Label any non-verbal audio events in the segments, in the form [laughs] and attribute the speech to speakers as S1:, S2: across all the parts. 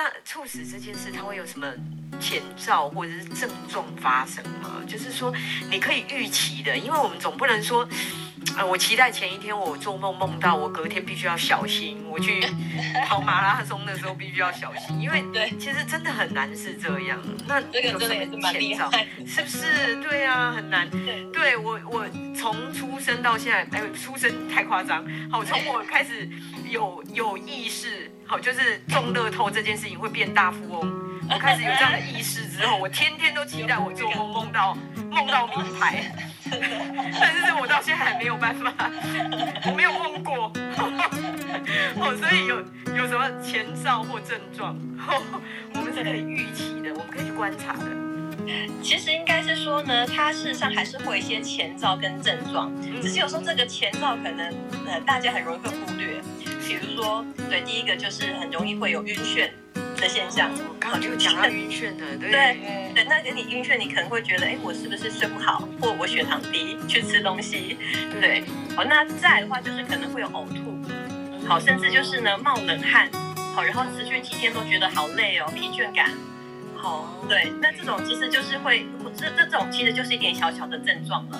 S1: 那猝死这件事，它会有什么前兆或者是症状发生吗？就是说你可以预期的，因为我们总不能说。呃，我期待前一天我做梦梦到我隔天必须要小心，我去 [laughs] 跑马拉松的时候必须要小心，因为对，其实真的很难是这样。那这个真的也是蛮厉害，是不是？对啊，很难。对，对我我从出生到现在，哎，出生太夸张。好，从我开始有有意识，好，就是中乐透这件事情会变大富翁，我开始有这样的意识之后，我天天都期待我做梦梦到梦到名牌。但是我到现在还没有办法，我没有梦过，哦，所以有有什么前兆或症状，我们是可以预期的，我们可以去观察的。
S2: 其实应该是说呢，它事实上还是会有一些前兆跟症状，只是有时候这个前兆可能呃大家很容易会忽略，比如说对，第一个就是很容易会有晕眩。的现象，
S1: 刚好就讲到晕眩的，对。
S2: 对对，那给你晕眩，你可能会觉得，哎，我是不是睡不好，或我血糖低，去吃东西，对，好，那再来的话就是可能会有呕吐，好，甚至就是呢冒冷汗，好，然后持续几天都觉得好累哦，疲倦感，好，对，那这种其实就是会，这这种其实就是一点小小的症状了。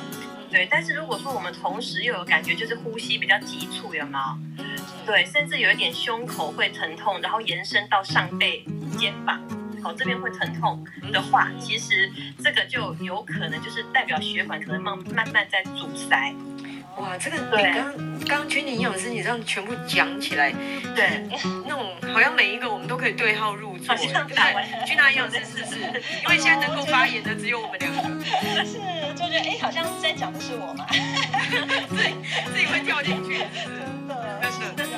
S2: 对，但是如果说我们同时又有感觉，就是呼吸比较急促，有没有？对，甚至有一点胸口会疼痛，然后延伸到上背、肩膀，好，这边会疼痛的话，其实这个就有可能就是代表血管可能慢慢慢在阻塞。
S1: 哇，这个你刚刚刚君宁营养师，你这样全部讲起来，对，那种好像每一个我们都可以对号入座，对不对？君娜营养师是不是？[laughs] 因为现在能够发言的只有我们两个。
S3: 是，就觉得哎，好像在讲的是我嘛。[laughs]
S1: 对，自己会跳进去。
S3: 真的，真的，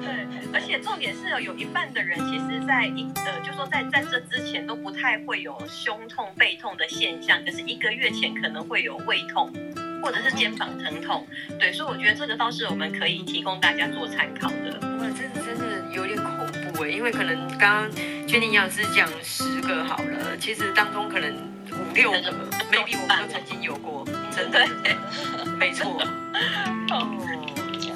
S2: 对。而且重点是有有一半的人，其实在一呃，就说在在这之前都不太会有胸痛、背痛的现象，可是一个月前可能会有胃痛。或者是肩膀疼痛，对，所以我觉得这个倒是我们可以提供大家做参考的。
S1: 哇，真的真的有点恐怖哎，因为可能刚刚君宁营养师讲十个好了，其实当中可能五六个，maybe 我们都曾经有过，[laughs] 真的，没错。[laughs] 哦，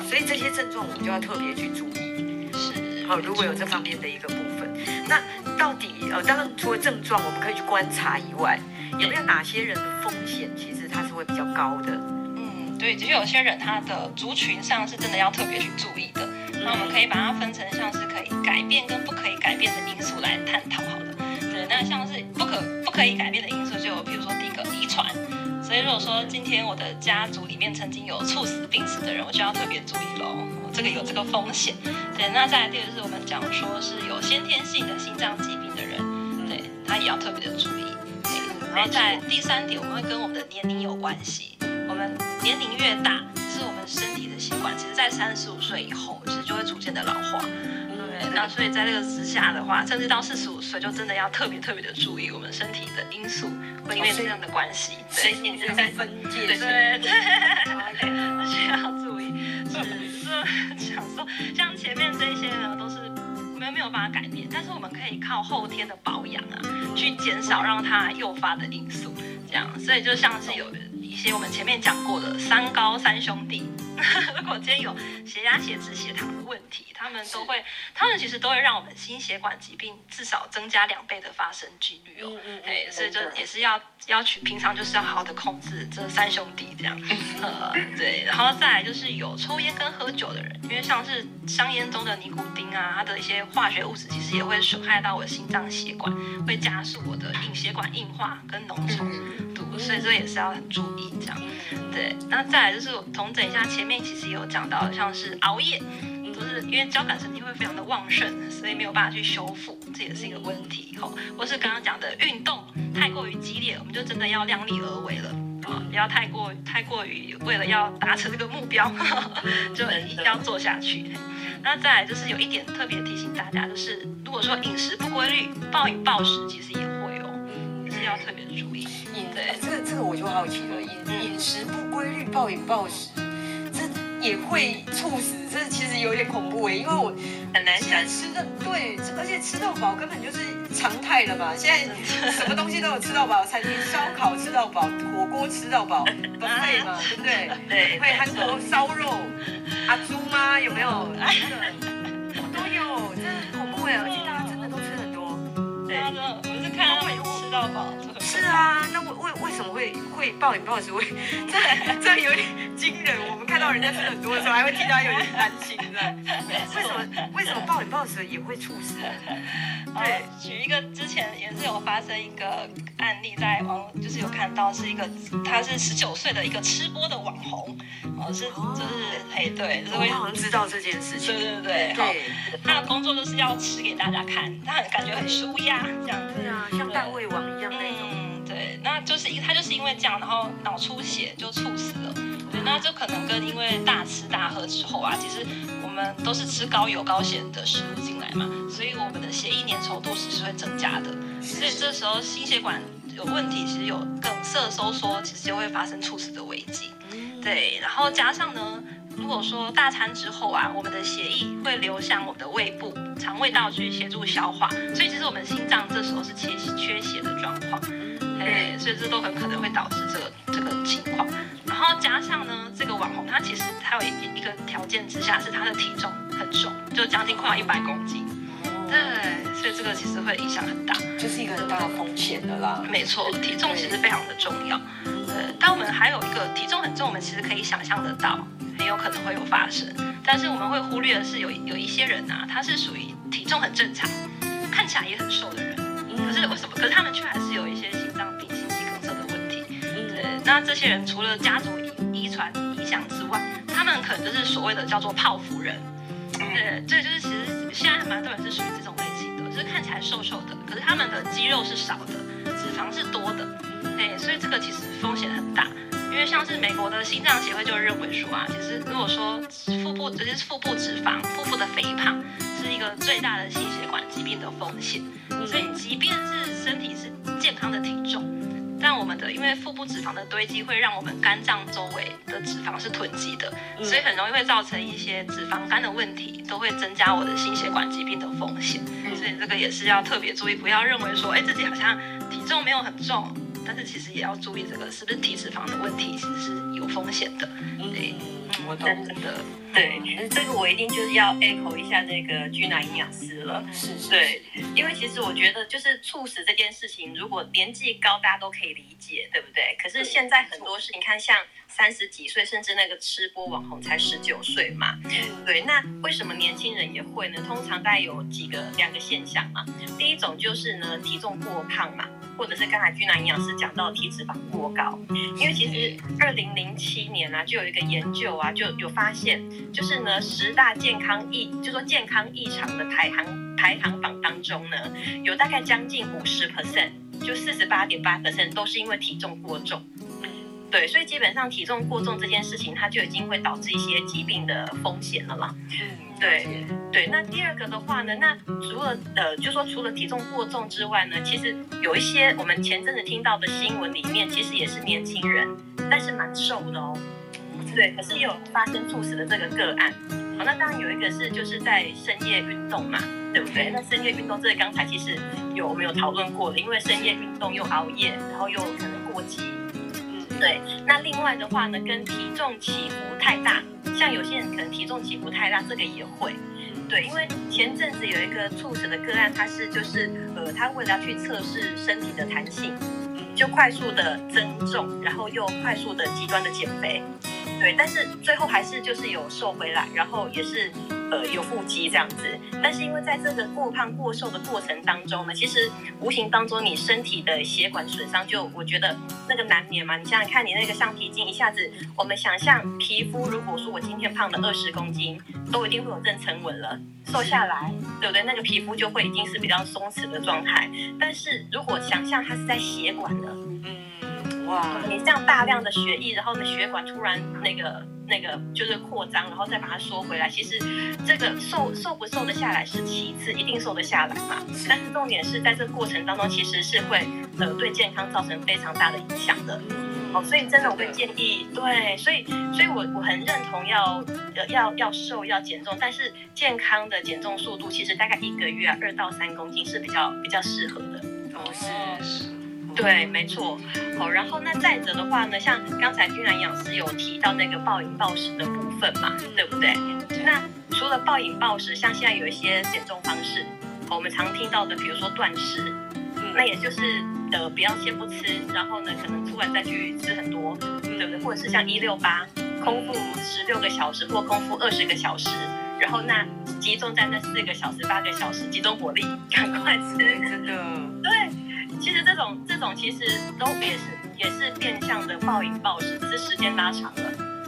S1: 所以这些症状我们就要特别去注意。是，好，如果有这方面的一个部分，那到底呃，当然除了症状我们可以去观察以外，有没有哪些人的风险其实它是会比较高的？
S3: 嗯，对，只是有些人他的族群上是真的要特别去注意的。那我们可以把它分成像是可以改变跟不可以改变的因素来探讨好了。对，那像是不可不可以改变的因素，就有譬如说第一个遗传。所以如果说今天我的家族里面曾经有猝死病死的人，我就要特别注意喽，我这个有这个风险。对，那再来第二个是我们讲说是有先天性的心脏疾病的人，对，他也要特别的注意。然后在第三点，我们会跟我们的年龄有关系。我们年龄越大，是我们身体的习惯，其实在三十五岁以后，其实就会逐渐的老化。对，那所以在这个之下的话，甚至到四十五岁，就真的要特别特别的注意我们身体的因素，会因为这样的关系，
S1: 所以你是在分界，
S3: 对对对，[laughs] 而且要注意，[laughs] 是是想说，像前面这些呢，都是。没有没有办法改变，但是我们可以靠后天的保养啊，去减少让它诱发的因素，这样，所以就像是有一些我们前面讲过的三高三兄弟，[laughs] 如果今天有血压、血脂、血糖的问题，他们都会，他们其实都会让我们心血管疾病至少增加两倍的发生几率哦。嗯嗯。所以就也是要要去平常就是要好好的控制这三兄弟这样。[laughs] 呃，对，然后再来就是有抽烟跟喝酒的人，因为像是香烟中的尼古丁啊，它的一些化学物质其实也会损害到我的心脏血管，会加速我的硬血管硬化跟脓稠度，所以这也是要很注意这样。对，那再来就是我重整一下，前面其实也有讲到，像是熬夜。就是因为交感神经会非常的旺盛，所以没有办法去修复，这也是一个问题吼。或是刚刚讲的运动太过于激烈，我们就真的要量力而为了啊，不要太过太过于为了要达成这个目标，[laughs] 就一定要做下去。那再来就是有一点特别提醒大家，就是如果说饮食不规律、暴饮暴食，其实也要特别注意。
S1: 饮对，这个这个我就好奇了，饮饮食不规律、暴饮暴食，这。也会猝死，这其实有点恐怖哎，因为我很难想吃的，对，而且吃到饱根本就是常态了嘛。现在什么东西都有吃到饱，餐厅烧烤吃到饱，火锅吃到饱，[laughs] 都会嘛，对不对？对，会韩国烧肉，阿猪吗？有没有？都有，真的很恐怖哎，而且大家真的都
S3: 真的，我是看他们吃到饱。
S1: 是啊，那为为为什么会会暴饮暴食？会这这 [laughs] 有点惊人。我们看到人家吃很多的时候，还会替他有点担心的。为什么为什么暴饮暴食也会猝死？
S3: 对，举一个之前也是有发生一个案例，在网就是有看到是一个他是十九岁的一个吃播的网红，哦是就是哎对，就是会
S1: 好像知道这件事情。
S3: 对对对对，他的工作就是要吃给大家看，他很感觉很舒压这样。
S1: 对啊，像大胃王一样那种。
S3: 嗯，对，那就是因他就是因为这样，然后脑出血就猝死了。对，那就可能跟因为大吃大喝之后啊，其实我们都是吃高油高咸的食物进来嘛，所以我们的血液粘稠度是会增加的。所以这时候心血管有问题，其实有梗塞收缩，其实就会发生猝死的危机。对，然后加上呢。如果说大餐之后啊，我们的血液会流向我们的胃部、肠胃道去协助消化，所以其实我们心脏这时候是缺缺血的状况，哎，所以这都很可能会导致这个这个情况。然后加上呢，这个网红他其实他有一一个条件之下是他的体重很重，就将近快要一百公斤，对，所以这个其实会影响很大，
S1: 就是一个很大的风险的啦。
S3: 没错，体重其实非常的重要。呃，但我们还有一个体重很重，我们其实可以想象得到。很有可能会有发生，但是我们会忽略的是有有一些人啊，他是属于体重很正常，看起来也很瘦的人，可是为什么？可是他们却还是有一些那这些人除了家族遗遗传影响之外，他们可能就是所谓的叫做泡芙人。对，这就是其实现在还蛮多人是属于这种类型的，就是看起来瘦瘦的，可是他们的肌肉是少的，脂肪是多的。对，所以这个其实风险很大。因为像是美国的心脏协会就认为说啊，其实如果说腹部，尤其是腹部脂肪、腹部的肥胖，是一个最大的心血管疾病的风险。所以，即便是身体是健康的体重，但我们的因为腹部脂肪的堆积会让我们肝脏周围的脂肪是囤积的，所以很容易会造成一些脂肪肝的问题，都会增加我的心血管疾病的风险。所以这个也是要特别注意，不要认为说，哎，自己好像体重没有很重。但是其实也要注意这个是不是体脂肪的问题，其实是有风险的。对，
S1: 嗯，我懂的。
S2: 对，这个我一定就是要 echo 一下那个居娜营养师了。
S1: 是是。
S2: 对，因为其实我觉得就是猝死这件事情，如果年纪高大家都可以理解，对不对？可是现在很多事情，你看像。三十几岁，甚至那个吃播网红才十九岁嘛，对，那为什么年轻人也会呢？通常大概有几个两个现象嘛。第一种就是呢，体重过胖嘛，或者是刚才君南营养师讲到体脂肪过高。因为其实二零零七年啊，就有一个研究啊，就有发现，就是呢，十大健康异，就说健康异常的排行排行榜当中呢，有大概将近五十 percent，就四十八点八 percent 都是因为体重过重。对，所以基本上体重过重这件事情，它就已经会导致一些疾病的风险了嘛。嗯，对对。那第二个的话呢，那除了呃，就说除了体重过重之外呢，其实有一些我们前阵子听到的新闻里面，其实也是年轻人，但是蛮瘦的哦。对，可是也有发生猝死的这个个案。好，那当然有一个是就是在深夜运动嘛，对不对？那深夜运动这个刚才其实有我们有讨论过的，因为深夜运动又熬夜，然后又可能过激。对，那另外的话呢，跟体重起伏太大，像有些人可能体重起伏太大，这个也会。对，因为前阵子有一个猝死的个案，他是就是呃，他为了要去测试身体的弹性，就快速的增重，然后又快速的极端的减肥。对，但是最后还是就是有瘦回来，然后也是呃有腹肌这样子。但是因为在这个过胖过瘦的过程当中呢，其实无形当中你身体的血管损伤，就我觉得那个难免嘛。你想想看，你那个橡皮筋一下子，我们想象皮肤，如果说我今天胖了二十公斤，都一定会有妊娠纹了，瘦下来，对不对？那个皮肤就会已经是比较松弛的状态。但是如果想象它是在血管的，嗯。哇，你这样大量的血液，然后呢，血管突然那个那个就是扩张，然后再把它缩回来，其实这个瘦瘦不瘦得下来是其次，一定瘦得下来嘛。但是重点是在这个过程当中，其实是会呃对健康造成非常大的影响的。哦，所以真的我会建议，对，所以所以我我很认同要要要瘦要减重，但是健康的减重速度其实大概一个月啊二到三公斤是比较比较适合的。哦，是。对，没错。好，然后那再者的话呢，像刚才君然营养师有提到那个暴饮暴食的部分嘛，对不对？那除了暴饮暴食，像现在有一些减重方式，我们常听到的，比如说断食，那也就是呃，不要先不吃，然后呢，可能突然再去吃很多，对不对？或者是像一六八，空腹十六个小时或空腹二十个小时，然后那集中在那四个小时、八个小时，集中火力，赶快吃，
S1: 真的。
S2: 对，[laughs] 其实这种这种其实都也是也是变相的暴饮暴食，只是时间拉长了。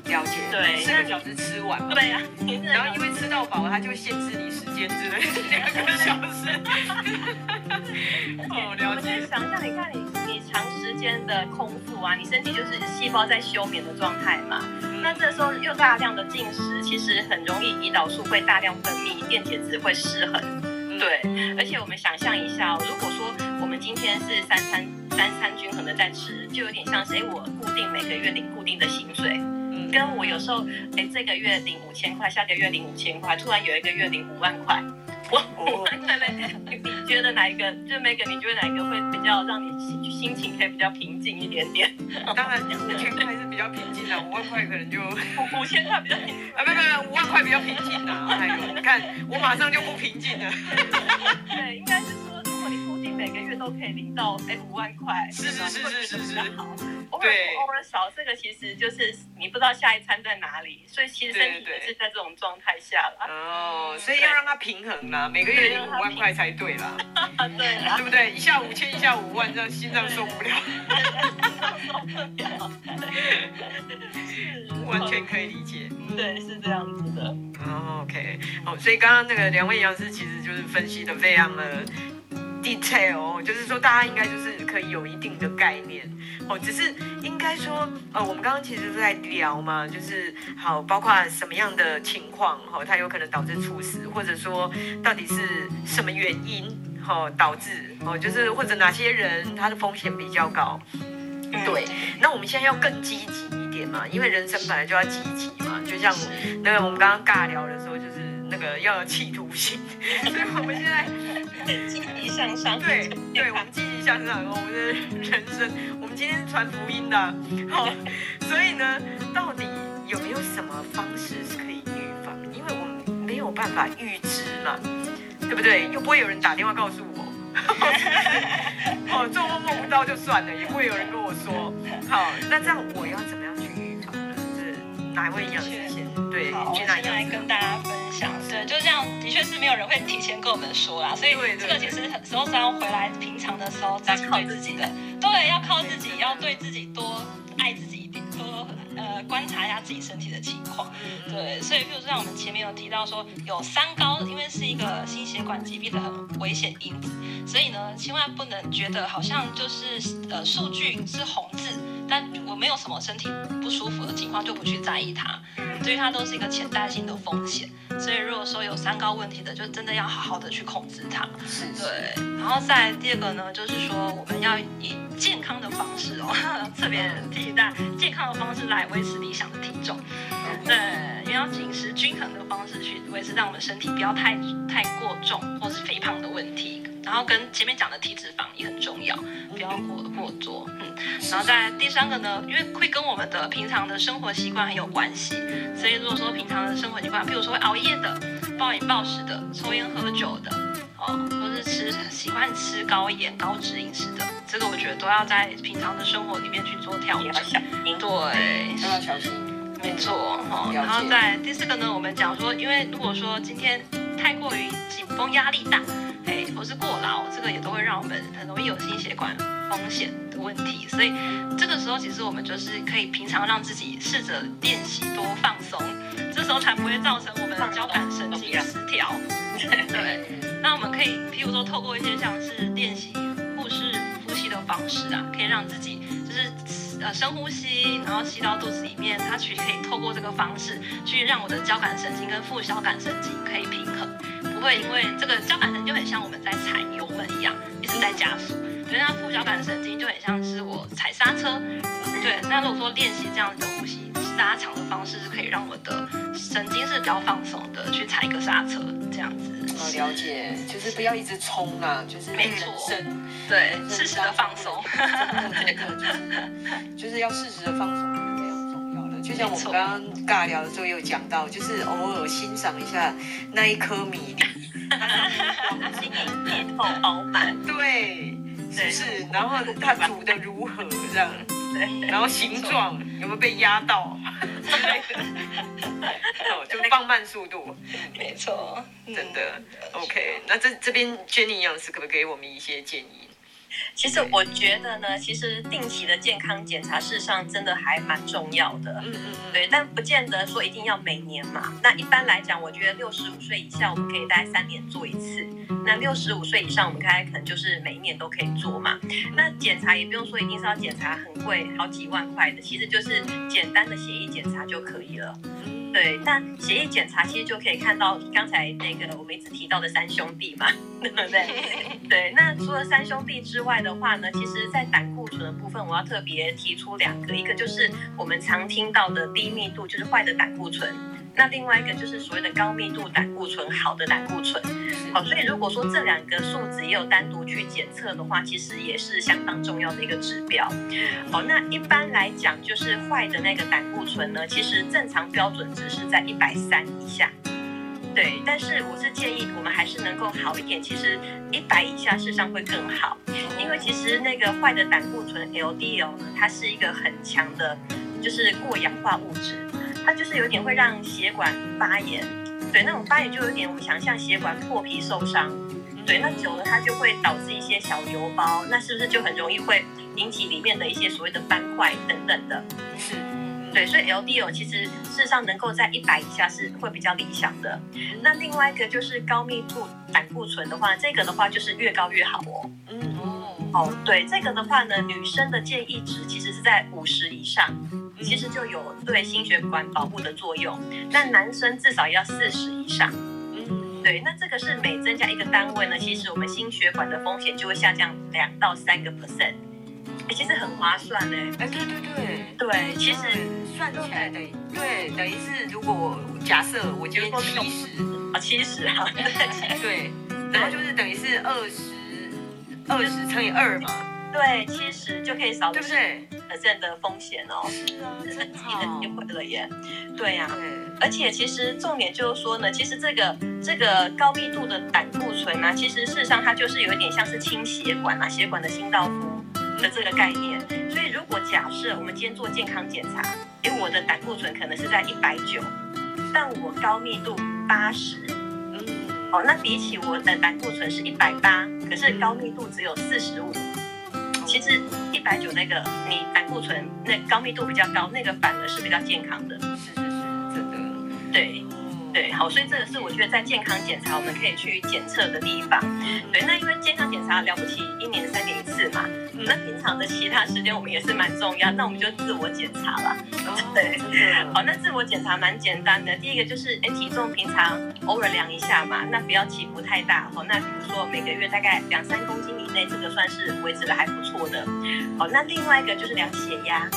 S1: 了解，
S2: 对，
S1: 四个小时吃完，
S2: 对呀、啊，[laughs]
S1: 然后因为吃到饱，他就会限制你时间之类的，两个小时。[laughs] 哦，了解。
S2: 想象，你看你你长时间的空腹啊，你身体就是细胞在休眠的状态嘛。嗯、那这时候又大量的进食，其实很容易胰岛素会大量分泌，电解质会失衡。嗯、对，而且我们想象一下，如果说我们今天是三餐三餐均衡的在吃，就有点像是哎，我固定每个月领固定的薪水。嗯跟我有时候，哎，这个月领五千块，下个月领五千块，突然有一个月领五万块，我五万块嘞，你觉得哪一个？就 Megan，[laughs] 你觉得哪一个会比较让你心心情可以比较平静一点点？
S1: 当然，五千块是比较平静的，五万块可能就
S2: 五千块比较平静
S1: 啊，不不不，五万块比较平静的。哎呦，你看我马上就不平静了。
S2: 对，应该是每个月都可以领到哎五万块，
S1: 是是是是是是，
S2: 好。偶尔偶尔少，这个其实就是你不知道下一餐在哪里，所以其实身体也是在这种状态下了。
S1: 哦，所以要让它平衡啦，每个月领五万块才对啦。
S2: 对，[laughs]
S1: 对不对？一下五千，一下五万，这样心脏受不了。
S2: 受不了。
S1: 完全可以理解。
S2: 对，是这样子的。
S1: OK，好，所以刚刚那个两位营养师其实就是分析的非常的 detail，就是说大家应该就是可以有一定的概念。哦，只是应该说，呃，我们刚刚其实是在聊嘛，就是好，包括什么样的情况，哈、哦，它有可能导致猝死，或者说到底是什么原因，哈、哦，导致，哦，就是或者哪些人他的风险比较高，对。那我们现在要更积极一点嘛，因为人生本来就要积极嘛，就像那个我们刚刚尬聊的时候，就是那个要有企图心，[laughs] 所以我们现在
S2: 积极向上，
S1: 对，对，我们积极向上，我们的人生。我们今天传福音的，好，所以呢，到底有没有什么方式是可以预防？因为我们没有办法预知嘛，对不对？又不会有人打电话告诉我，[laughs] 哦，做梦梦不到就算了，也不会有人跟我说，好，那这样我要怎么样去预防呢？是哪一位营养师先？对，
S3: 好，我现在跟大家确是没有人会提前跟我们说啦，所以这个其实很时候是要回来平常的时候再靠自己的。对，要靠自己，要对自己多爱自己一点，多呃观察一下自己身体的情况。对，所以比如说像我们前面有提到说，有三高，因为是一个心血管疾病的很危险因子，所以呢，千万不能觉得好像就是呃数据是红字，但我没有什么身体不舒服的情况就不去在意它，对于它都是一个潜在性的风险。所以如果说有三高问题的，就真的要好好的去控制它。对，然后再第二个呢，就是说我们要以健康的方式哦，[laughs] 特别提醒大家，健康的方式来维持理想的体重。对，也要饮食均衡的方式去维持，让我们身体不要太太过重或是肥胖的问题。然后跟前面讲的体脂肪也很重要，不要过过多。嗯，然后再第三个呢，因为会跟我们的平常的生活习惯很有关系，所以如果说平常的生活习惯，譬如说会熬夜的、暴饮暴食的、抽烟喝酒的，哦，或是吃喜欢吃高盐高脂饮食的，这个我觉得都要在平常的生活里面去做调整。对，都
S1: 要小心。
S3: 没错，哦，然后在第四个呢，我们讲说，因为如果说今天太过于紧绷、压力大。哎，或是过劳，这个也都会让我们很容易有心血管风险的问题。所以这个时候，其实我们就是可以平常让自己试着练习多放松，这时候才不会造成我们的交感神经失调。对，[laughs] 那我们可以，譬如说，透过一些像是练习腹式呼吸的方式啊，可以让自己就是呃深呼吸，然后吸到肚子里面，它去可以透过这个方式去让我的交感神经跟副交感神经可以平衡。不会，因为这个交感神经就很像我们在踩油门一样，一直在加速。对，那副交感神经就很像是我踩刹车。对，那如果说练习这样子的呼吸拉长的方式，是可以让我的神经是比较放松的，去踩一个刹车，这样子。
S1: 哦，了解，就是不要一直冲啊，就是
S3: 没错，对，适时的放松。
S1: 就是要适时的放松。就像我们刚刚尬聊的时候有讲到，就是偶尔欣赏一下那一颗米粒，
S2: 晶莹剔透饱满。
S1: 对，是不是？然后它煮的如何这样？对，然后形状有没有被压到之类的？[laughs] 哦，就放慢速度。
S3: 没错，
S1: 真的。OK，那这这边 Jenny 营养师可不可以给我们一些建议？
S2: 其实我觉得呢，其实定期的健康检查，事实上真的还蛮重要的。嗯嗯嗯。对，但不见得说一定要每年嘛。那一般来讲，我觉得六十五岁以下，我们可以大概三年做一次。那六十五岁以上，我们大概可能就是每一年都可以做嘛。那检查也不用说一定是要检查很贵，好几万块的，其实就是简单的血液检查就可以了。对，但血液检查其实就可以看到刚才那个我们一直提到的三兄弟嘛，[laughs] 对不对？[laughs] 对，那除了三兄弟之外的话呢，其实在胆固醇的部分，我要特别提出两个，一个就是我们常听到的低密度，就是坏的胆固醇。那另外一个就是所谓的高密度胆固醇，好的胆固醇，好，所以如果说这两个数值也有单独去检测的话，其实也是相当重要的一个指标。好，那一般来讲，就是坏的那个胆固醇呢，其实正常标准值是在一百三以下。对，但是我是建议我们还是能够好一点，其实一百以下事实上会更好，因为其实那个坏的胆固醇 LDL 呢，它是一个很强的，就是过氧化物质。它就是有点会让血管发炎，对，那种发炎就有点我们想象血管破皮受伤，对，那久了它就会导致一些小油包，那是不是就很容易会引起里面的一些所谓的斑块等等的？是，对，所以 LDL 其实事实上能够在一百以下是会比较理想的。那另外一个就是高密度胆固醇的话，这个的话就是越高越好哦。嗯哦，哦，对，这个的话呢，女生的建议值其实是在五十以上。其实就有对心血管保护的作用，那男生至少要四十以上。嗯，对，那这个是每增加一个单位呢，其实我们心血管的风险就会下降两到三个 percent。哎，其实很划算呢。
S1: 哎，对对对
S2: 对，其实
S1: 算起来等于对，等于是如果我假设我今天七十
S2: 啊七十啊，[laughs]
S1: 对，然后就是等于是二十二十乘以二嘛，
S2: 对，七十就可以少，
S1: 对不对？
S2: 这样的风险哦，
S1: 是啊，
S2: 这是自己的机会了耶，对呀、啊，而且其实重点就是说呢，其实这个这个高密度的胆固醇啊，其实事实上它就是有一点像是清血管啊，血管的清道夫的这个概念。所以如果假设我们今天做健康检查，因为我的胆固醇可能是在一百九，但我高密度八十，嗯，哦，那比起我的胆固醇是一百八，可是高密度只有四十五。其实一百九那个，你胆固醇那高密度比较高，那个反而是比较健康的。
S1: 是是是，真的。
S2: 对，对，好，所以这个是我觉得在健康检查我们可以去检测的地方。对，那因为健康检查了不起，一年三年一次嘛。那平常的其他时间我们也是蛮重要，那我们就自我检查了。对，好，那自我检查蛮简单的。第一个就是，哎，体重平常偶尔量一下嘛，那不要起伏太大。好，那比如说每个月大概两三公斤以内，这个算是维持的还不错的。好，那另外一个就是量血压。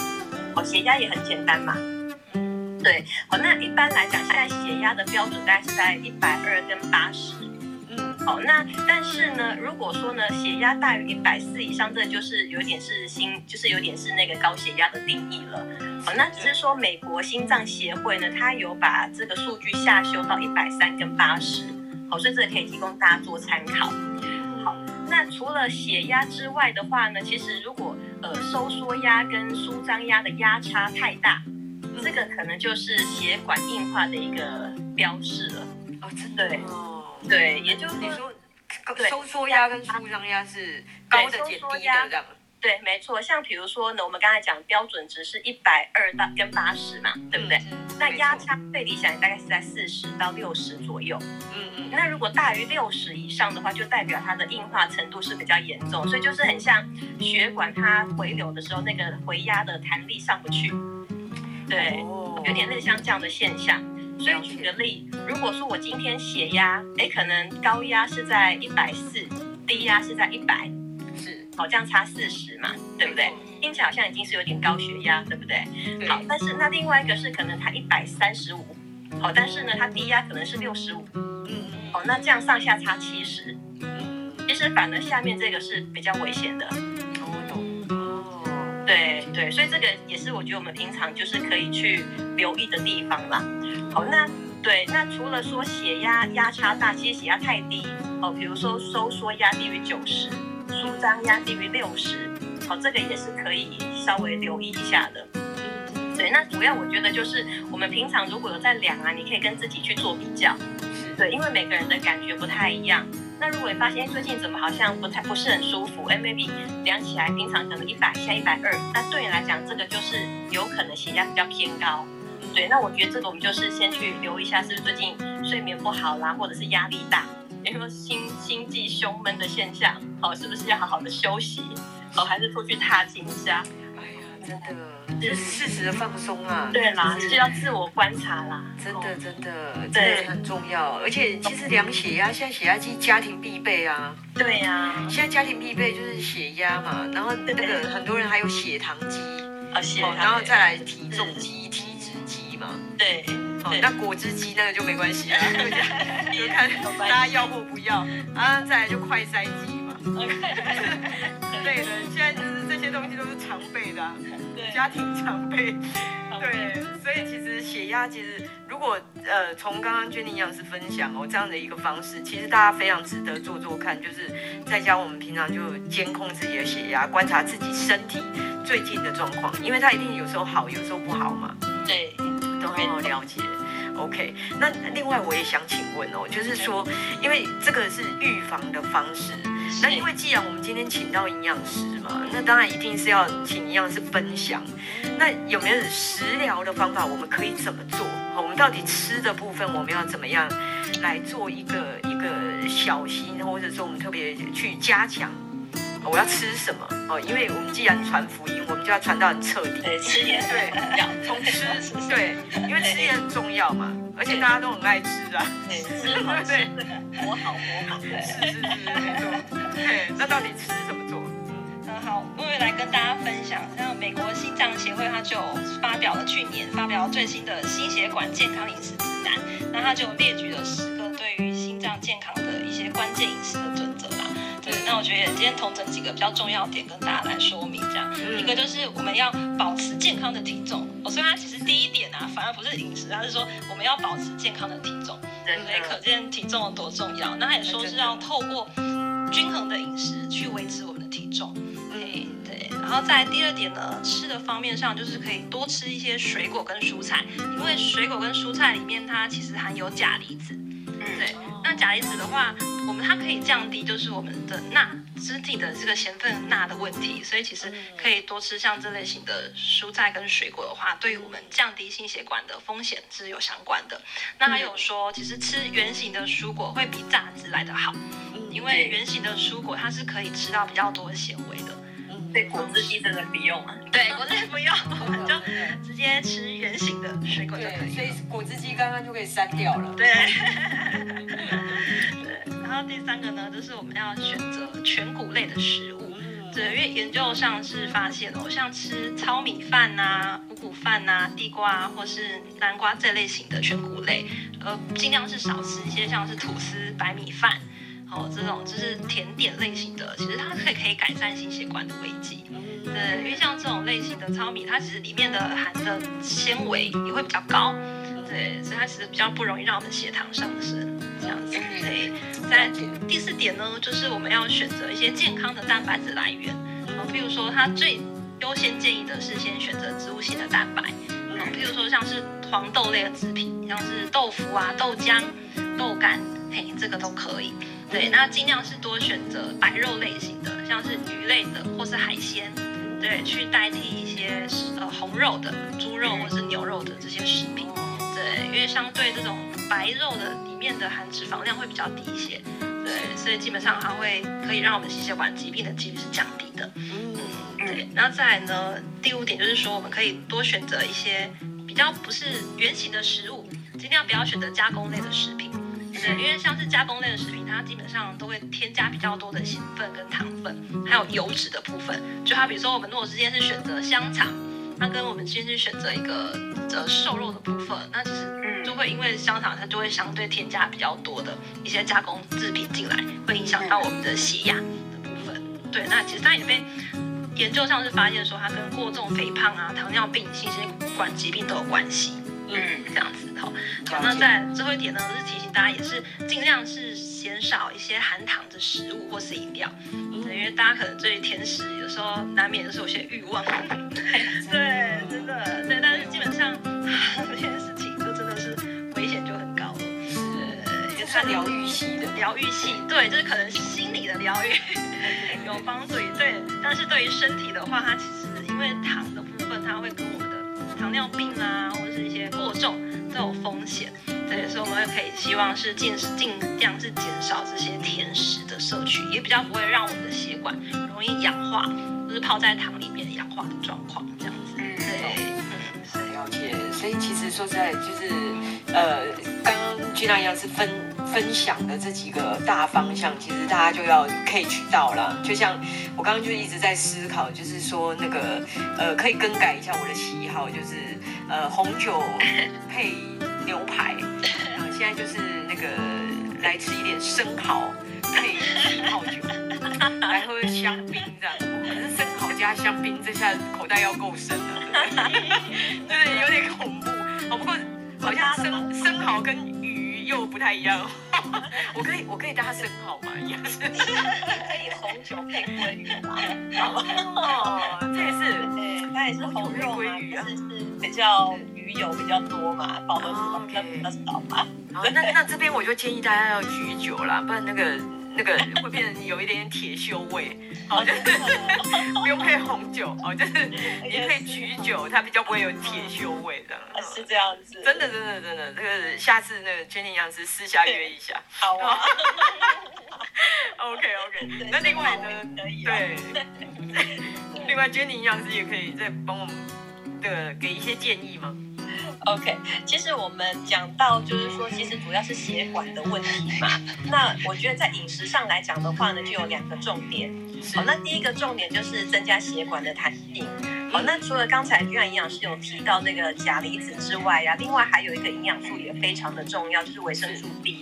S2: 好，血压也很简单嘛。对，好，那一般来讲，现在血压的标准大概是在一百二跟八十。好，那但是呢，如果说呢，血压大于一百四以上，这就是有点是心，就是有点是那个高血压的定义了。好，那只是说美国心脏协会呢，它有把这个数据下修到一百三跟八十。好，所以这个可以提供大家做参考。好，那除了血压之外的话呢，其实如果呃收缩压跟舒张压的压差太大，这个可能就是血管硬化的一个标示了。
S1: 哦，真的。
S2: 对。对，也就是
S1: 你说，收缩压跟舒张压是高的减低的这样。
S2: 对，没错。像比如说呢，我们刚才讲标准值是一百二到跟八十嘛，对不对？那压差最理想大概是在四十到六十左右。嗯嗯。那如果大于六十以上的话，就代表它的硬化程度是比较严重，所以就是很像血管它回流的时候，那个回压的弹力上不去。对，有点类似像这样的现象。所以举个例，如果说我今天血压，哎，可能高压是在一百四，低压是在一百，是，好，这样差四十嘛，对不对？听起来好像已经是有点高血压，对不对？对。好，但是那另外一个是可能它一百三十五，好，但是呢，它低压可能是六十五，嗯，好，那这样上下差七十，嗯，其实反而下面这个是比较危险的。对对，所以这个也是我觉得我们平常就是可以去留意的地方啦。好，那对，那除了说血压压差大，其实血压太低，哦，比如说收缩压低于九十，舒张压低于六十，好，这个也是可以稍微留意一下的。对，那主要我觉得就是我们平常如果有在量啊，你可以跟自己去做比较，对，因为每个人的感觉不太一样。那如果发现最近怎么好像不太不是很舒服，哎，maybe 量起来平常可能一百，现在一百二，那对你来讲这个就是有可能血压比较偏高。对，那我觉得这个我们就是先去留意一下，是不是最近睡眠不好啦，或者是压力大，比如说心心悸、胸闷的现象，好，是不是要好好的休息，好，还是出去踏青一下？
S1: 真的，就是适时的放松啊。
S2: 对啦，是要自我观察啦。
S1: 真的，真的，对，很重要。而且其实量血压，现在血压计家庭必备啊。
S2: 对呀，
S1: 现在家庭必备就是血压嘛，然后那个很多人还有血糖机，
S2: 啊，血糖，
S1: 然后再来体重机、体脂机嘛。对，哦，那果汁机那个就没关系啊，就看 [laughs] 大家要或不要啊。再来就快筛机嘛。[laughs] 对的，现在就是这些东西都是常备的，[laughs] 家庭常备。对，所以其实血压其实如果呃从刚刚 Jenny 营养师分享哦这样的一个方式，其实大家非常值得做做看，就是在家我们平常就监控自己的血压，观察自己身体最近的状况，因为它一定有时候好，有时候不好嘛。
S2: 对，
S1: 都很好了解。OK，那另外我也想请问哦，就是说，因为这个是预防的方式，那因为既然我们今天请到营养师嘛，那当然一定是要请营养师分享。那有没有食疗的方法？我们可以怎么做？好，我们到底吃的部分我们要怎么样来做一个一个小心，或者说我们特别去加强？我要吃什么？哦，因为我们既然传福音，我们就要传到很彻底。
S2: 对，吃也对，[laughs] 要从吃，
S1: 对，因为吃也很重要嘛，而且大家都很爱吃啊。[laughs]
S2: 对，吃活好活好。是是是，没错。
S1: 对，那到底吃怎么做？
S3: 嗯，好，我也来跟大家分享，像美国心脏协会，它就发表了去年发表了最新的心血管健康饮食指南，那它就列举了十个对于心脏健康的一些关键饮食的。对，那我觉得今天同整几个比较重要点跟大家来说明，这样，嗯、一个就是我们要保持健康的体重，哦，所以它其实第一点啊，反而不是饮食，它是说我们要保持健康的体重，对，所以可见体重有多重要。那也说是要透过均衡的饮食去维持我们的体重，对对。然后在第二点呢，吃的方面上就是可以多吃一些水果跟蔬菜，因为水果跟蔬菜里面它其实含有钾离子，对。钾离子的话，我们它可以降低就是我们的钠肢体的这个咸分钠的问题，所以其实可以多吃像这类型的蔬菜跟水果的话，对于我们降低心血管的风险是有相关的。那还有说，其实吃圆形的蔬果会比榨汁来得好，因为圆形的蔬果它是可以吃到比较多纤维的。
S2: 对，果汁机真的不用啊。
S3: 对，果汁机不用，我们就直接吃圆形的水果就可以。
S1: 所以果汁机刚刚就可以删掉了。
S3: 对。[laughs] 对，然后第三个呢，就是我们要选择全谷类的食物。对，因为研究上是发现哦，像吃糙米饭呐、啊、五谷饭呐、啊、地瓜或是南瓜这类型的全谷类，呃，尽量是少吃一些像是吐司、白米饭。哦，这种就是甜点类型的，其实它可以可以改善心血管的危机。对，因为像这种类型的糙米，它其实里面的含的纤维也会比较高，对，所以它其实比较不容易让我们血糖上升这样子。对，在第四点呢，就是我们要选择一些健康的蛋白质来源。哦，譬如说，它最优先建议的是先选择植物性的蛋白。哦，譬如说像是黄豆类的制品，像是豆腐啊、豆浆、豆干，嘿，这个都可以。对，那尽量是多选择白肉类型的，像是鱼类的或是海鲜，对，去代替一些呃红肉的猪肉或是牛肉的这些食品，对，因为相对这种白肉的里面的含脂肪量会比较低一些，对，所以基本上它会可以让我们心血管疾病的几率是降低的，嗯，对，然后再来呢，第五点就是说我们可以多选择一些比较不是原形的食物，尽量不要选择加工类的食品。对，因为像是加工类的食品，它基本上都会添加比较多的咸分跟糖分，还有油脂的部分。就好比说，我们如果之间是选择香肠，那跟我们今天是选择一个呃瘦肉的部分，那其实就会因为香肠它就会相对添加比较多的一些加工制品进来，会影响到我们的血压的部分。对，那其实它也被研究上是发现说，它跟过重、肥胖啊、糖尿病、心血管疾病都有关系。嗯，这样子好。好，那在最后一点呢，是提醒大家，也是尽量是减少一些含糖的食物或是饮料。嗯，因为为大家可能对甜食有时候难免是有些欲望，对，[laughs] 真的，对，但是基本上这件事情就真的是危险就很高了，
S1: 是，也算疗愈系的，
S3: 疗愈系，对，就是可能心理的疗愈 [laughs] 有帮助，对，但是对于身体的话，它其实因为糖的部分，它会跟我们的糖尿病啊，或者是一些过重都有风险。对，所以我们可以希望是尽尽量是减少这些甜食的摄取，也比较不会让我们的血管容易氧化，就是泡在糖里面氧化的状况这样子。
S1: 嗯，对，嗯，是了解。所以其实说实在，就是呃，刚刚 Gina 营养师分分享的这几个大方向，其实大家就要 catch 到了。就像我刚刚就一直在思考，就是说那个呃，可以更改一下我的喜好，就是呃，红酒配牛排。现在就是那个来吃一点生蚝配气泡酒，[laughs] 来喝香槟这样。可是生蚝加香槟，这下口袋要够深了，对不对？对，有点恐怖。哦，不过好像生生蚝跟鱼又不太一样。[laughs] 我可以我可以搭生蚝吗？一样是。
S2: 可以红酒配鲑鱼吗？
S1: 哦，这也是，
S2: 对，它也是红肉配鲑鱼啊，是是比较。鱼油比较多嘛，饱和脂肪比较少嘛。
S1: 好，那那这边我就建议大家要举酒啦，不然那个那个会变成有一点点铁锈味。[laughs] 好，就是 [laughs] 不用配红酒，哦，就是 [laughs] 你配举酒，它比较不会有铁锈味的。
S2: 是这样子。
S1: 真的真的真的，这个下次那个 Jenny 营养师私下约一下。
S2: 好啊。
S1: OK OK，那另外呢？对。另外 Jenny 营养师也可以再帮我们的给一些建议吗
S2: ？OK，其实我们讲到就是说，其实主要是血管的问题嘛。那我觉得在饮食上来讲的话呢，就有两个重点。好，那第一个重点就是增加血管的弹性。好，那除了刚才居然营养师有提到那个钾离子之外呀，另外还有一个营养素也非常的重要，就是维生素 B。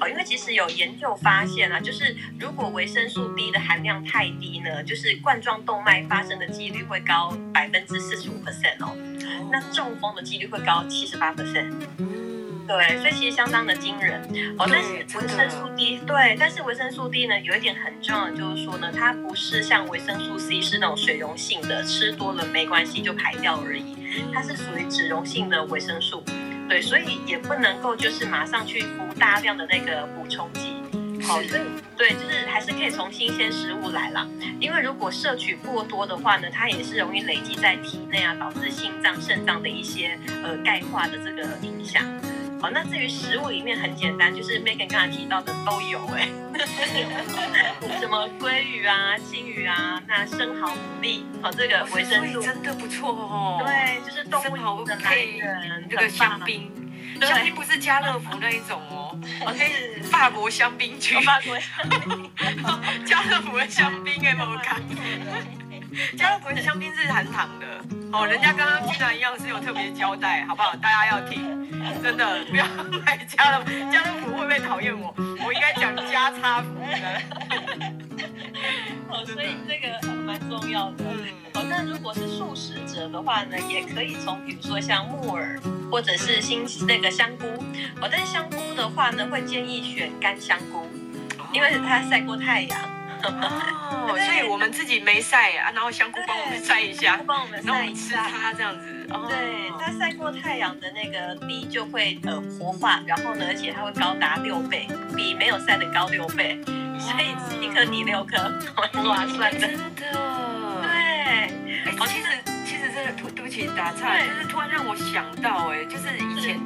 S2: 哦，因为其实有研究发现啊，就是如果维生素 B 的含量太低呢，就是冠状动脉发生的几率会高百分之四十五 percent 哦，那中风的几率会高七十八 percent。对，所以其实相当的惊人。哦，但是维生素 D，对，但是维生素 D 呢，有一点很重要的就是说呢，它不是像维生素 C 是那种水溶性的，吃多了没关系就排掉而已，它是属于脂溶性的维生素。对，所以也不能够就是马上去服大量的那个补充剂，好，所以对，就是还是可以从新鲜食物来啦。因为如果摄取过多的话呢，它也是容易累积在体内啊，导致心脏、肾脏的一些呃钙化的这个影响。好，那至于食物里面很简单，就是 Megan 刚才提到的都有哎，[laughs] 什么鲑鱼啊、青鱼啊，那生蚝、牡蛎，好，这个维生素
S1: 真的不错哦。
S2: 对，就是动物的来源，
S1: 这个香槟，香槟不是家乐福那一种哦，是法国香槟区，
S2: 法国香槟，[laughs]
S1: 家乐福的香槟给我们看。[laughs] 家乐福的香槟是含糖的哦，人家刚刚居然一样是有特别交代，好不好？大家要听，真的不要买家乐福，家乐福会不会讨厌我？我应该讲加差福的。
S2: 哦，所以这个蛮重要的。哦，那如果是素食者的话呢，也可以从比如说像木耳或者是新那个香菇。哦，但是香菇的话呢，会建议选干香菇，因为它晒过太阳。
S1: 哦，[laughs] 所以我们自己没晒啊，然后香菇帮我们晒一下，
S2: 帮我们晒一下，
S1: 吃它这样子。哦、
S2: 对，它晒过太阳的那个 D 就会呃活化，然后呢，而且它会高达六倍，比没有晒的高六倍，所以吃一颗抵六颗，[laughs] 很划算的。真的。对。哎、
S1: 欸，其实其实这个对不起打岔，就是突然让我想到，哎，就是以前。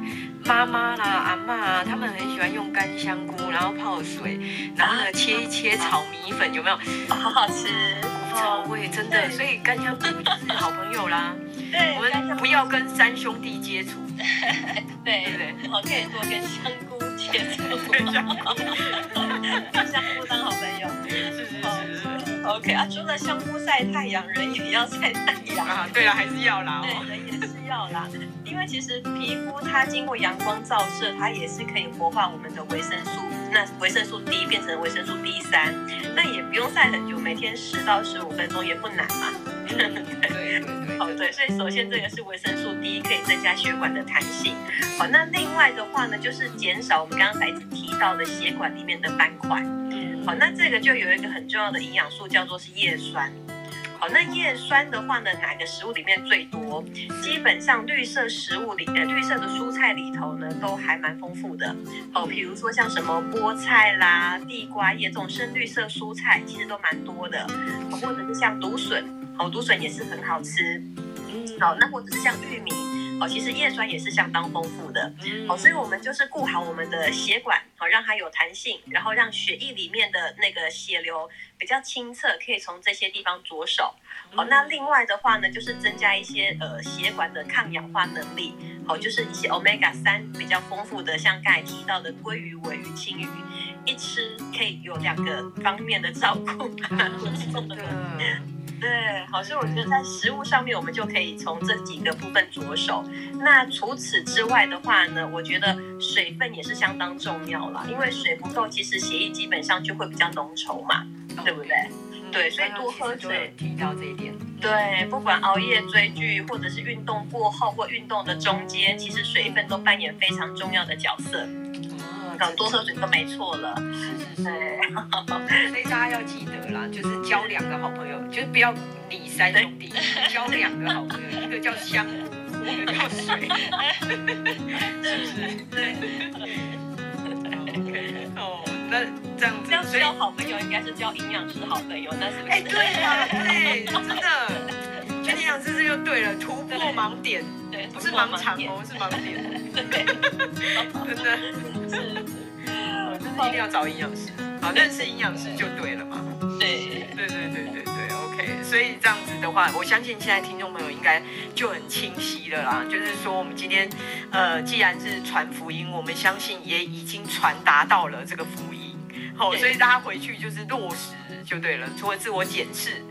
S1: 妈妈啦，阿妈啊，他们很喜欢用干香菇，然后泡水，然后呢切一切炒米粉，有没有？
S2: 好好吃，
S1: 超味，真的。所以干香菇就是好朋友啦。[laughs] 对，我们不要跟三兄弟接触。
S2: 对对对，好，可以多跟香菇接触，跟 [laughs] 香菇当好朋友。是是是。OK 啊，除了香菇晒太阳，人也要晒太阳
S1: 啊。对了，还是要啦。
S2: 对，人也是要啦。因为其实皮肤它经过阳光照射，它也是可以活化我们的维生素。那维生素 D 变成维生素 D 三，那也不用晒很久，每天十到十五分钟也不难嘛。[laughs] 对对对，好对。所以首先这个是维生素 D 可以增加血管的弹性。好，那另外的话呢，就是减少我们刚刚才提到的血管里面的斑块。好，那这个就有一个很重要的营养素，叫做是叶酸。好，那叶酸的话呢，哪个食物里面最多？基本上绿色食物里，呃，绿色的蔬菜里头呢，都还蛮丰富的。哦，比如说像什么菠菜啦、地瓜叶这种深绿色蔬菜，其实都蛮多的。或者是像竹笋，好，竹笋也是很好吃。嗯，好，那或者是像玉米。哦，其实叶酸也是相当丰富的，哦，所以我们就是顾好我们的血管，好让它有弹性，然后让血液里面的那个血流比较清澈，可以从这些地方着手。好，那另外的话呢，就是增加一些呃血管的抗氧化能力，好，就是一些 omega 三比较丰富的，像刚才提到的鲑鱼、尾鱼、青鱼，一吃可以有两个方面的照顾。[laughs] 对，好，所以我觉得在食物上面，我们就可以从这几个部分着手。那除此之外的话呢，我觉得水分也是相当重要啦，因为水不够，其实血液基本上就会比较浓稠嘛，对不对？嗯、对，所以多喝水。
S1: 提到这一点。
S2: 对，不管熬夜追剧，或者是运动过后或运动的中间，其实水分都扮演非常重要的角色。多喝水都没错了，是是是，[laughs]
S1: 所以大家要记得啦，就是交两个好朋友，就是不要理三兄弟，交两个好朋友，一个叫香菇，一个叫水，[laughs] 是不是？对。哦，那这样子，
S2: 要交好朋友，应该是交营养师好朋友，那是不是？哎，
S1: 对呀，对，真的，交营养师这就对了，突破盲点，对，不是盲肠哦，是盲点，[laughs] 对，[laughs] 真的。是，呃，[laughs] 就是一定要找营养师，好，认识营养师就对了嘛。
S2: 对，
S1: 对对对对对，OK。所以这样子的话，我相信现在听众朋友应该就很清晰了啦。就是说，我们今天，呃，既然是传福音，我们相信也已经传达到了这个福音。好，所以大家回去就是落实就对了，除了自我检视，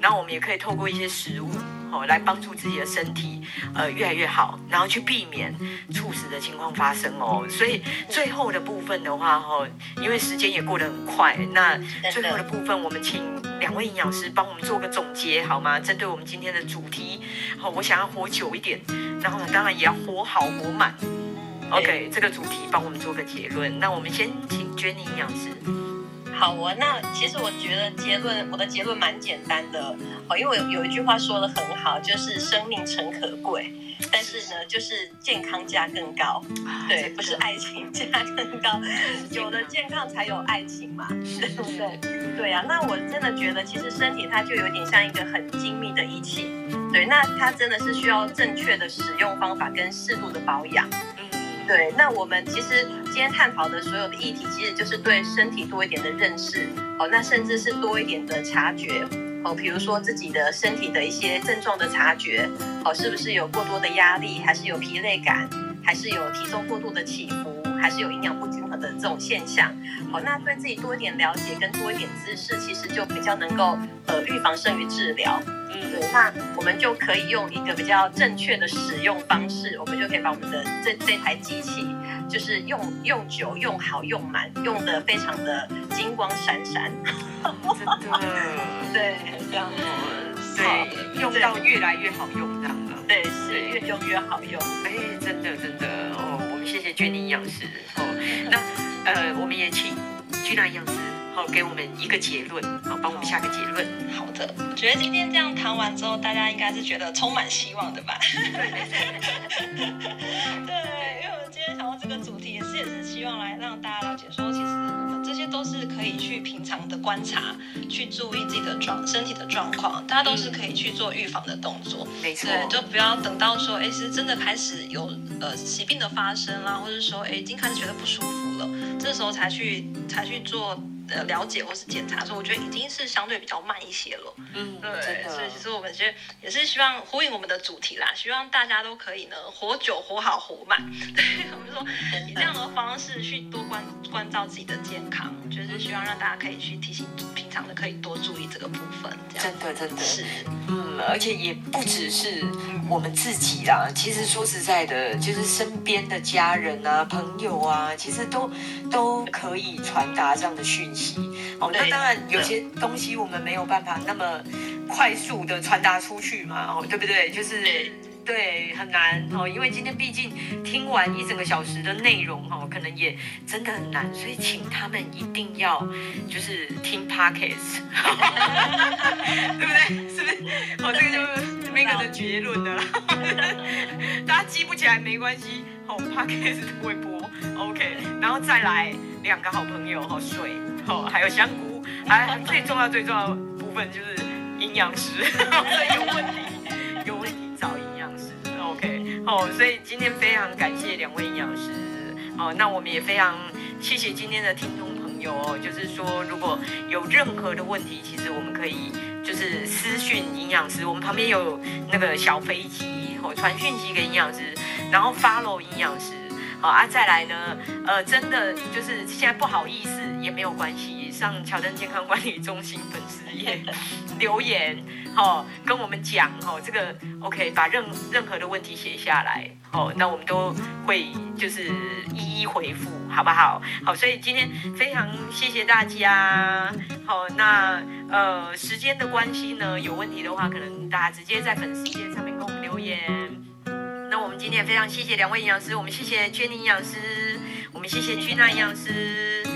S1: 然后我们也可以透过一些食物。哦，来帮助自己的身体，呃，越来越好，然后去避免猝死的情况发生哦。所以最后的部分的话，哦，因为时间也过得很快，那最后的部分，我们请两位营养师帮我们做个总结好吗？针对我们今天的主题，好，我想要活久一点，然后呢，当然也要活好活满。OK，这个主题帮我们做个结论。那我们先请 Jenny 营养师。
S2: 好，我那其实我觉得结论，我的结论蛮简单的，哦，因为有有一句话说的很好，就是生命诚可贵，但是呢，就是健康价更高，对，不是爱情价更高，[laughs] 有了健康才有爱情嘛，对不对？[laughs] 对啊，那我真的觉得，其实身体它就有点像一个很精密的仪器，对，那它真的是需要正确的使用方法跟适度的保养。对，那我们其实今天探讨的所有的议题，其实就是对身体多一点的认识，哦，那甚至是多一点的察觉，哦，比如说自己的身体的一些症状的察觉，哦，是不是有过多的压力，还是有疲累感，还是有体重过度的起伏，还是有营养不的这种现象，好，那对自己多一点了解跟多一点知识，其实就比较能够呃预防胜于治疗。对，那我们就可以用一个比较正确的使用方式，我们就可以把我们的这这台机器，就是用用久、用好、用满，用的非常的金光闪闪。[laughs] 真的，对，这样子，
S1: 对，用到越来越好用，这样的，
S2: 对，是越用越好用。
S1: 哎，真的真的谢谢 Jenny 营养师哦。那呃，我们也请 Gina 营养师。给我们一个结论，好，帮我们下个结论。
S3: 好的，我觉得今天这样谈完之后，大家应该是觉得充满希望的吧？[laughs] 对，因为我们今天想到这个主题，也是也是希望来让大家了解说，其实是可以去平常的观察，去注意自己的状身体的状况，大家都是可以去做预防的动作。
S1: 没错，
S3: 对，就不要等到说，哎，是真的开始有呃疾病的发生啦，或者说，哎，已经开始觉得不舒服了，这时候才去才去做。呃了解或是检查，所以我觉得已经是相对比较慢一些了。嗯，对，所以其实我们其实也是希望呼应我们的主题啦，希望大家都可以呢活久、活好、活满。[laughs] 对，我们说以这样的方式去多关关照自己的健康，就是希望让大家可以去提醒平常的可以多注意这个部分。
S1: 真的，真的是，嗯，而且也不只是我们自己啦，其实说实在的，就是身边的家人啊、朋友啊，其实都都可以传达这样的讯息。哦，那当然有些东西我们没有办法那么快速的传达出去嘛，哦，对不对？就是对，很难哦，因为今天毕竟听完一整个小时的内容哦，可能也真的很难，所以请他们一定要就是听 Podcast，[laughs] 对不对？是不是？好，这个就是每个人的结论了。[laughs] 大家记不起来没关系，好，Podcast 会播，OK，然后再来两个好朋友，好水，好，还有香菇，还最重要最重要的部分就是营养师，有问题有问题。哦，所以今天非常感谢两位营养师。哦，那我们也非常谢谢今天的听众朋友哦。就是说，如果有任何的问题，其实我们可以就是私讯营养师，我们旁边有那个小飞机，哦，传讯息给营养师，然后 follow 营养师。好啊，再来呢，呃，真的就是现在不好意思也没有关系，上乔丹健康管理中心粉丝页 [laughs] 留言，哦，跟我们讲哦，这个 OK，把任任何的问题写下来，哦，那我们都会就是一一回复，好不好？好，所以今天非常谢谢大家，好，那呃时间的关系呢，有问题的话，可能大家直接在粉丝页上面跟我们留言。那我们今天也非常谢谢两位营养师，我们谢谢 Jenny 营养师，我们谢谢 Gina 营养师。